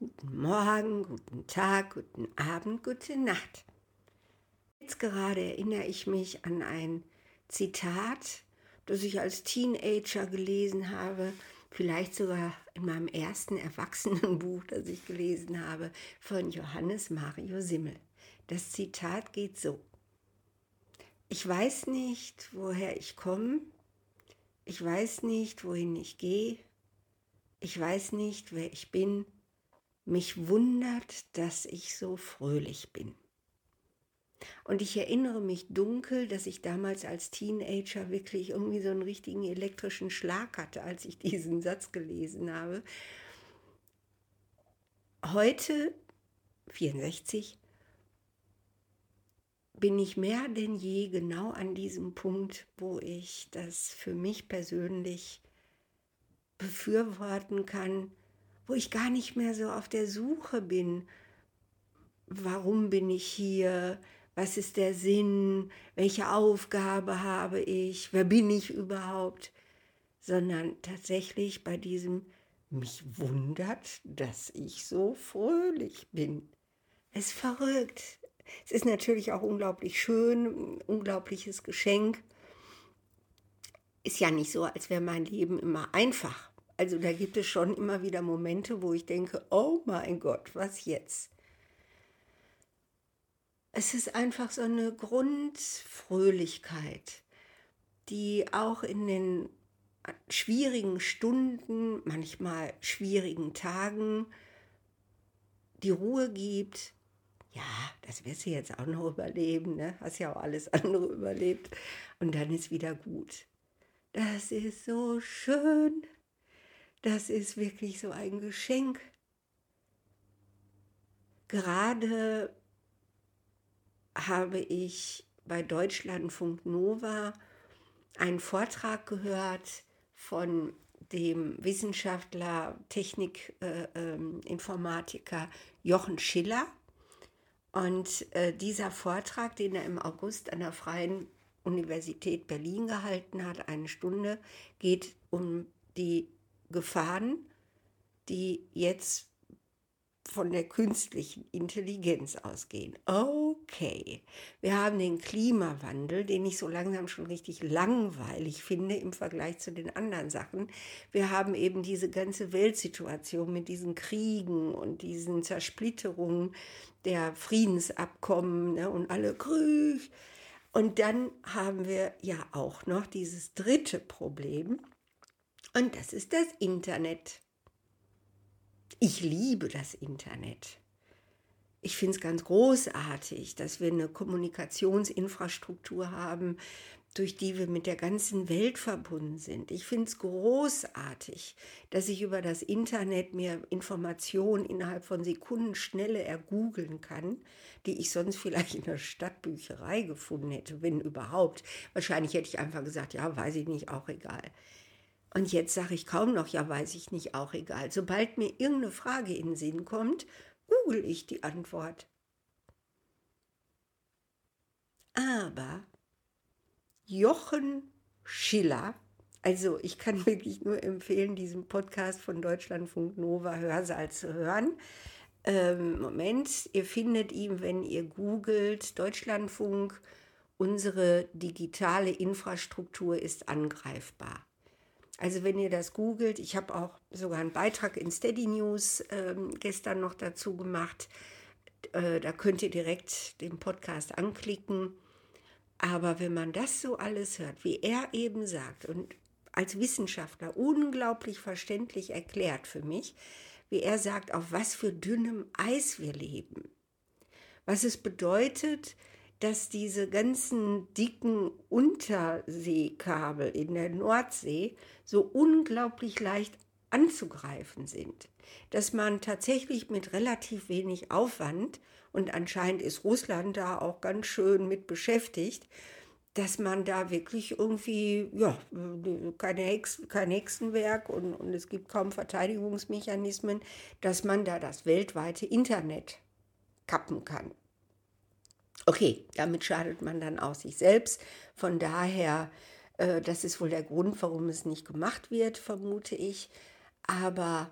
guten Morgen, guten Tag, guten Abend, gute Nacht. Jetzt gerade erinnere ich mich an ein Zitat, das ich als Teenager gelesen habe, vielleicht sogar in meinem ersten Erwachsenenbuch, das ich gelesen habe, von Johannes Mario Simmel. Das Zitat geht so. Ich weiß nicht, woher ich komme. Ich weiß nicht, wohin ich gehe. Ich weiß nicht, wer ich bin. Mich wundert, dass ich so fröhlich bin. Und ich erinnere mich dunkel, dass ich damals als Teenager wirklich irgendwie so einen richtigen elektrischen Schlag hatte, als ich diesen Satz gelesen habe. Heute, 64, bin ich mehr denn je genau an diesem Punkt, wo ich das für mich persönlich befürworten kann, wo ich gar nicht mehr so auf der Suche bin, warum bin ich hier, was ist der Sinn, welche Aufgabe habe ich, wer bin ich überhaupt, sondern tatsächlich bei diesem mich wundert, dass ich so fröhlich bin. Es ist verrückt. Es ist natürlich auch unglaublich schön, ein unglaubliches Geschenk. Ist ja nicht so, als wäre mein Leben immer einfach. Also da gibt es schon immer wieder Momente, wo ich denke, oh mein Gott, was jetzt? Es ist einfach so eine Grundfröhlichkeit, die auch in den schwierigen Stunden, manchmal schwierigen Tagen die Ruhe gibt, ja, das wirst du jetzt auch noch überleben, ne? Hast ja auch alles andere überlebt. Und dann ist wieder gut. Das ist so schön. Das ist wirklich so ein Geschenk. Gerade habe ich bei Deutschlandfunk Nova einen Vortrag gehört von dem Wissenschaftler, Technikinformatiker äh, äh, Jochen Schiller. Und äh, dieser Vortrag, den er im August an der Freien Universität Berlin gehalten hat, eine Stunde, geht um die Gefahren, die jetzt von der künstlichen Intelligenz ausgehen. Okay, wir haben den Klimawandel, den ich so langsam schon richtig langweilig finde im Vergleich zu den anderen Sachen. Wir haben eben diese ganze Weltsituation mit diesen Kriegen und diesen Zersplitterungen der Friedensabkommen ne, und alle Krieg. Und dann haben wir ja auch noch dieses dritte Problem und das ist das Internet. Ich liebe das Internet. Ich finde es ganz großartig, dass wir eine Kommunikationsinfrastruktur haben, durch die wir mit der ganzen Welt verbunden sind. Ich finde es großartig, dass ich über das Internet mir Informationen innerhalb von Sekunden schnelle ergoogeln kann, die ich sonst vielleicht in der Stadtbücherei gefunden hätte, wenn überhaupt. Wahrscheinlich hätte ich einfach gesagt, ja, weiß ich nicht, auch egal. Und jetzt sage ich kaum noch, ja, weiß ich nicht, auch egal. Sobald mir irgendeine Frage in den Sinn kommt, google ich die Antwort. Aber Jochen Schiller, also ich kann wirklich nur empfehlen, diesen Podcast von Deutschlandfunk Nova Hörsaal zu hören. Ähm, Moment, ihr findet ihn, wenn ihr googelt, Deutschlandfunk, unsere digitale Infrastruktur ist angreifbar. Also wenn ihr das googelt, ich habe auch sogar einen Beitrag in Steady News ähm, gestern noch dazu gemacht. Äh, da könnt ihr direkt den Podcast anklicken. Aber wenn man das so alles hört, wie er eben sagt und als Wissenschaftler unglaublich verständlich erklärt für mich, wie er sagt, auf was für dünnem Eis wir leben. Was es bedeutet, dass diese ganzen dicken Unterseekabel in der Nordsee so unglaublich leicht anzugreifen sind, dass man tatsächlich mit relativ wenig Aufwand, und anscheinend ist Russland da auch ganz schön mit beschäftigt, dass man da wirklich irgendwie, ja, keine Hex, kein Hexenwerk und, und es gibt kaum Verteidigungsmechanismen, dass man da das weltweite Internet kappen kann. Okay, damit schadet man dann auch sich selbst. Von daher, äh, das ist wohl der Grund, warum es nicht gemacht wird, vermute ich. Aber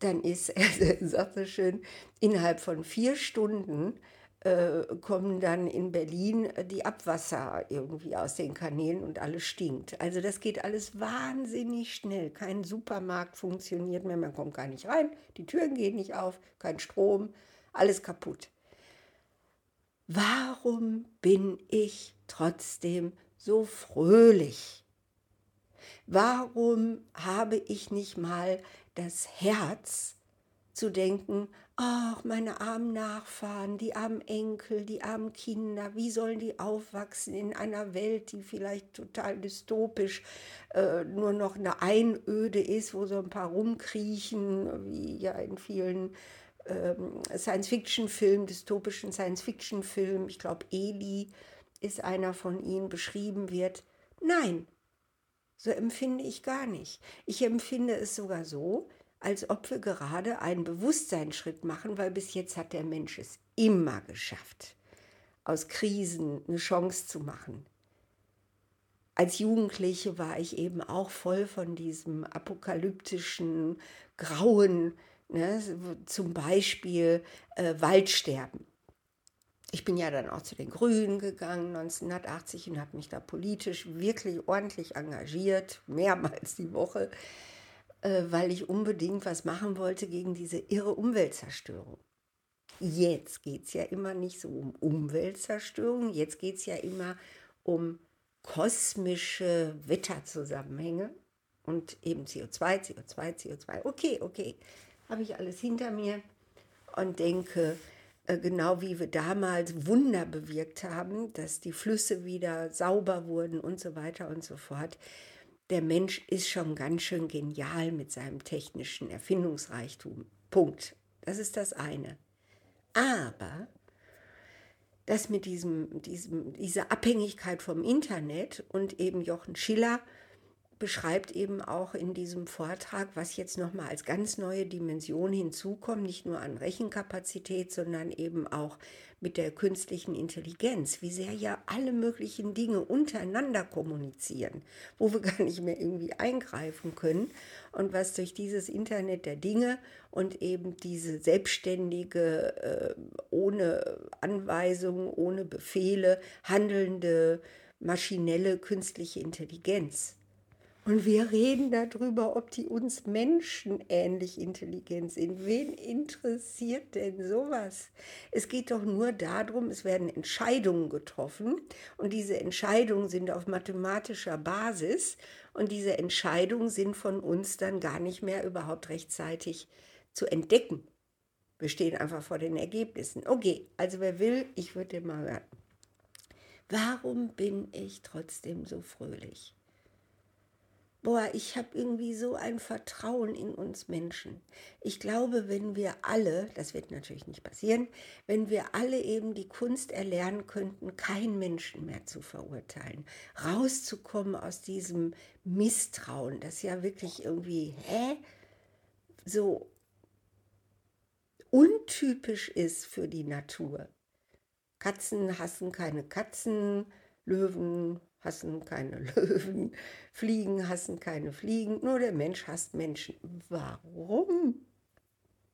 dann ist, er sagt so schön, innerhalb von vier Stunden äh, kommen dann in Berlin die Abwasser irgendwie aus den Kanälen und alles stinkt. Also das geht alles wahnsinnig schnell. Kein Supermarkt funktioniert mehr, man kommt gar nicht rein, die Türen gehen nicht auf, kein Strom, alles kaputt. Warum bin ich trotzdem so fröhlich? Warum habe ich nicht mal das Herz zu denken, ach, meine armen Nachfahren, die armen Enkel, die armen Kinder, wie sollen die aufwachsen in einer Welt, die vielleicht total dystopisch äh, nur noch eine Einöde ist, wo so ein paar rumkriechen, wie ja in vielen ähm, Science-Fiction-Filmen, dystopischen Science-Fiction-Filmen, ich glaube, Eli ist einer von ihnen, beschrieben wird. Nein, so empfinde ich gar nicht. Ich empfinde es sogar so, als ob wir gerade einen Bewusstseinsschritt machen, weil bis jetzt hat der Mensch es immer geschafft, aus Krisen eine Chance zu machen. Als Jugendliche war ich eben auch voll von diesem apokalyptischen Grauen, ne? zum Beispiel äh, Waldsterben. Ich bin ja dann auch zu den Grünen gegangen 1980 und habe mich da politisch wirklich ordentlich engagiert, mehrmals die Woche äh, weil ich unbedingt was machen wollte gegen diese irre Umweltzerstörung. Jetzt geht es ja immer nicht so um Umweltzerstörung, jetzt geht es ja immer um kosmische Wetterzusammenhänge und eben CO2, CO2, CO2. Okay, okay, habe ich alles hinter mir und denke, äh, genau wie wir damals Wunder bewirkt haben, dass die Flüsse wieder sauber wurden und so weiter und so fort, der Mensch ist schon ganz schön genial mit seinem technischen Erfindungsreichtum. Punkt. Das ist das eine. Aber das mit diesem, diesem, dieser Abhängigkeit vom Internet und eben Jochen Schiller beschreibt eben auch in diesem Vortrag, was jetzt nochmal als ganz neue Dimension hinzukommt, nicht nur an Rechenkapazität, sondern eben auch mit der künstlichen Intelligenz, wie sehr ja alle möglichen Dinge untereinander kommunizieren, wo wir gar nicht mehr irgendwie eingreifen können. Und was durch dieses Internet der Dinge und eben diese selbstständige, äh, ohne Anweisungen, ohne Befehle handelnde maschinelle künstliche Intelligenz und wir reden darüber, ob die uns menschenähnlich intelligent sind. Wen interessiert denn sowas? Es geht doch nur darum, es werden Entscheidungen getroffen und diese Entscheidungen sind auf mathematischer Basis und diese Entscheidungen sind von uns dann gar nicht mehr überhaupt rechtzeitig zu entdecken. Wir stehen einfach vor den Ergebnissen. Okay, also wer will, ich würde mal hören. Warum bin ich trotzdem so fröhlich? Boah, ich habe irgendwie so ein Vertrauen in uns Menschen. Ich glaube, wenn wir alle, das wird natürlich nicht passieren, wenn wir alle eben die Kunst erlernen könnten, keinen Menschen mehr zu verurteilen, rauszukommen aus diesem Misstrauen, das ja wirklich irgendwie, hä, so untypisch ist für die Natur. Katzen hassen keine Katzen, Löwen hassen keine Löwen, Fliegen hassen keine Fliegen, nur der Mensch hasst Menschen. Warum?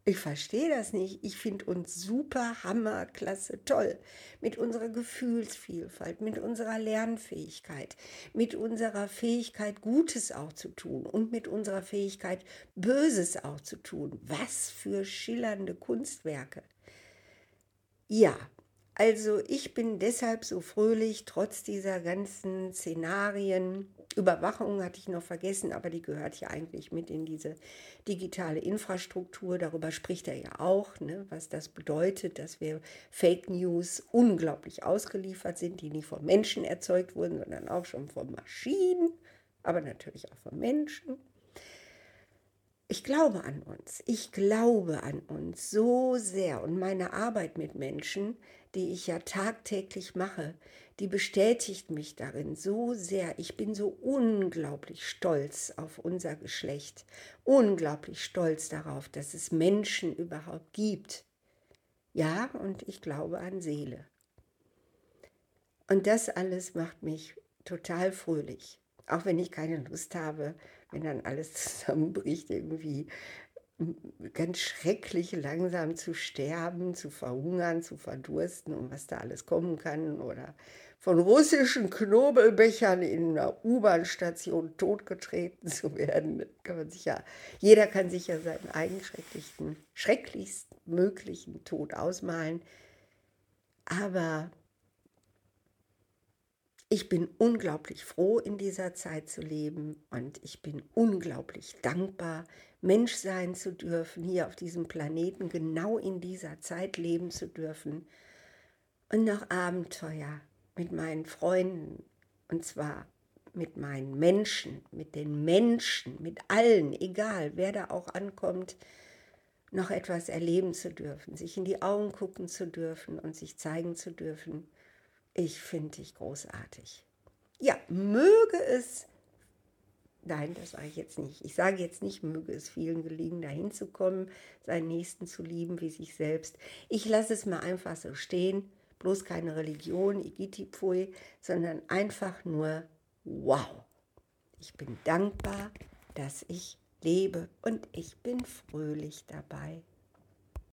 Ich verstehe das nicht. Ich finde uns super, hammer, klasse, toll. Mit unserer Gefühlsvielfalt, mit unserer Lernfähigkeit, mit unserer Fähigkeit, Gutes auch zu tun und mit unserer Fähigkeit, Böses auch zu tun. Was für schillernde Kunstwerke. Ja, also ich bin deshalb so fröhlich, trotz dieser ganzen Szenarien. Überwachung hatte ich noch vergessen, aber die gehört ja eigentlich mit in diese digitale Infrastruktur. Darüber spricht er ja auch, ne, was das bedeutet, dass wir Fake News unglaublich ausgeliefert sind, die nicht von Menschen erzeugt wurden, sondern auch schon von Maschinen, aber natürlich auch von Menschen. Ich glaube an uns. Ich glaube an uns so sehr und meine Arbeit mit Menschen die ich ja tagtäglich mache, die bestätigt mich darin so sehr. Ich bin so unglaublich stolz auf unser Geschlecht, unglaublich stolz darauf, dass es Menschen überhaupt gibt. Ja, und ich glaube an Seele. Und das alles macht mich total fröhlich. Auch wenn ich keine Lust habe, wenn dann alles zusammenbricht, irgendwie ganz schrecklich langsam zu sterben, zu verhungern, zu verdursten und was da alles kommen kann oder von russischen Knobelbechern in einer U-Bahn-Station totgetreten zu werden. Kann man sich ja, jeder kann sich ja seinen eigenen schrecklichsten, schrecklichst möglichen Tod ausmalen. Aber ich bin unglaublich froh, in dieser Zeit zu leben und ich bin unglaublich dankbar, Mensch sein zu dürfen, hier auf diesem Planeten genau in dieser Zeit leben zu dürfen und noch Abenteuer mit meinen Freunden und zwar mit meinen Menschen, mit den Menschen, mit allen, egal wer da auch ankommt, noch etwas erleben zu dürfen, sich in die Augen gucken zu dürfen und sich zeigen zu dürfen. Ich finde dich großartig. Ja, möge es, nein, das sage ich jetzt nicht. Ich sage jetzt nicht, möge es vielen gelingen, dahin zu kommen, seinen Nächsten zu lieben wie sich selbst. Ich lasse es mal einfach so stehen bloß keine Religion, Igitipfui, sondern einfach nur wow. Ich bin dankbar, dass ich lebe und ich bin fröhlich dabei.